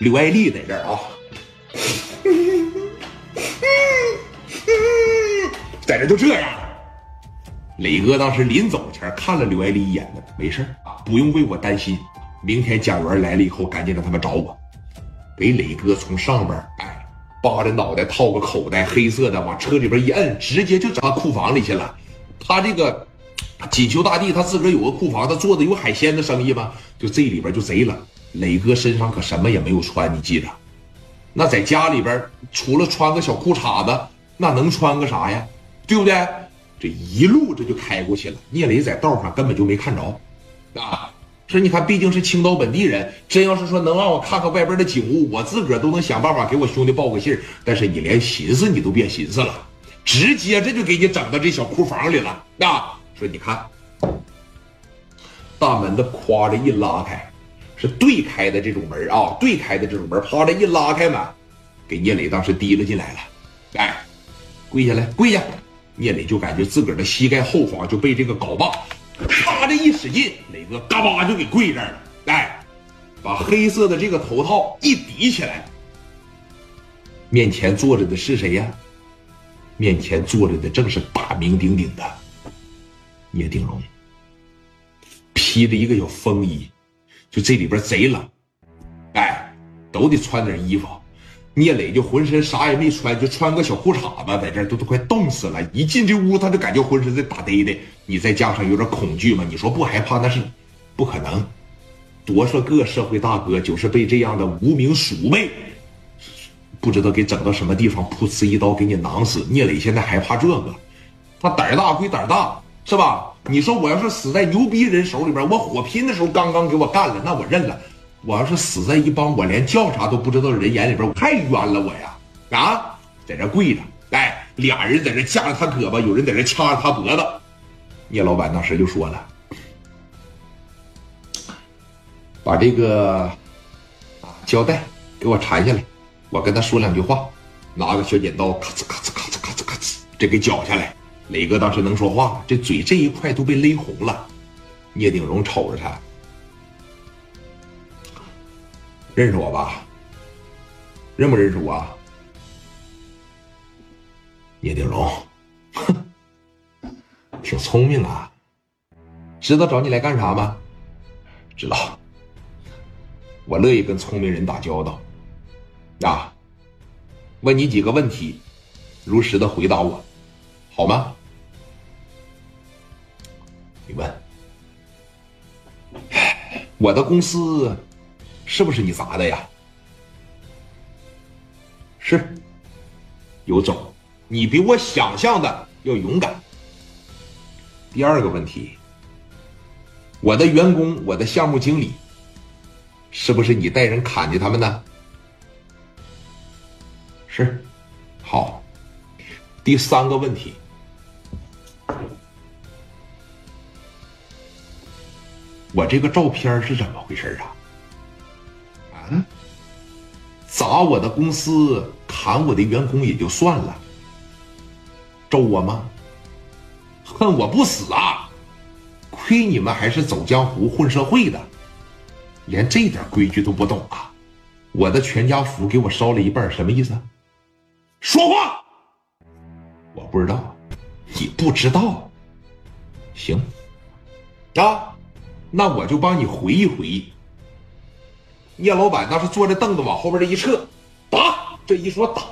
刘爱丽在这儿啊，在这就这样。磊哥当时临走前看了刘爱丽一眼呢，没事啊，不用为我担心。明天蒋元来了以后，赶紧让他们找我。给磊哥从上边哎，扒着脑袋套个口袋，黑色的，往车里边一摁，直接就整库房里去了。他这个锦绣大地，他自个儿有个库房，他做的有海鲜的生意吗？就这里边就贼了。磊哥身上可什么也没有穿，你记着。那在家里边，除了穿个小裤衩子，那能穿个啥呀？对不对？这一路这就开过去了。聂磊在道上根本就没看着，啊，说你看，毕竟是青岛本地人，真要是说能让我看看外边的景物，我自个儿都能想办法给我兄弟报个信但是你连寻思你都别寻思了，直接这就给你整到这小库房里了。啊，说你看，大门的夸着一拉开。是对开的这种门啊，对开的这种门，啪的一拉开门，给聂磊当时提了进来了。哎，跪下来，跪下！聂磊就感觉自个儿的膝盖后方就被这个镐把啪的一使劲，磊哥嘎巴就给跪这儿了。哎，把黑色的这个头套一抵起来，面前坐着的是谁呀？面前坐着的正是大名鼎鼎的聂定荣，披着一个小风衣。就这里边贼冷，哎，都得穿点衣服。聂磊就浑身啥也没穿，就穿个小裤衩子，在这都都快冻死了。一进这屋，他就感觉浑身在打嘚嘚。你再加上有点恐惧嘛，你说不害怕那是不可能。多少个社会大哥就是被这样的无名鼠辈，不知道给整到什么地方，噗呲一刀给你囊死。聂磊现在害怕这个，他胆大归胆大，是吧？你说我要是死在牛逼人手里边，我火拼的时候刚刚给我干了，那我认了。我要是死在一帮我连叫啥都不知道的人眼里边，太冤了我呀！啊，在这跪着，哎，俩人在这架着他胳膊，有人在这掐着他脖子。聂老板当时就说了：“把这个胶带给我缠下来，我跟他说两句话。拿个小剪刀，咔哧咔哧咔哧咔哧咔哧，这给绞下来。”磊哥当时能说话，这嘴这一块都被勒红了。聂鼎荣瞅着他，认识我吧？认不认识我？聂鼎荣，哼，挺聪明啊。知道找你来干啥吗？知道。我乐意跟聪明人打交道。啊，问你几个问题，如实的回答我，好吗？你问，我的公司是不是你砸的呀？是，有种，你比我想象的要勇敢。第二个问题，我的员工，我的项目经理，是不是你带人砍的他们呢？是，好。第三个问题。我这个照片是怎么回事啊？啊，砸我的公司，砍我的员工也就算了，咒我吗？恨我不死啊！亏你们还是走江湖混社会的，连这点规矩都不懂啊！我的全家福给我烧了一半，什么意思？说话！我不知道，你不知道，行，啊。那我就帮你回忆回忆。聂老板当时坐着凳子往后边这一撤，打这一说打，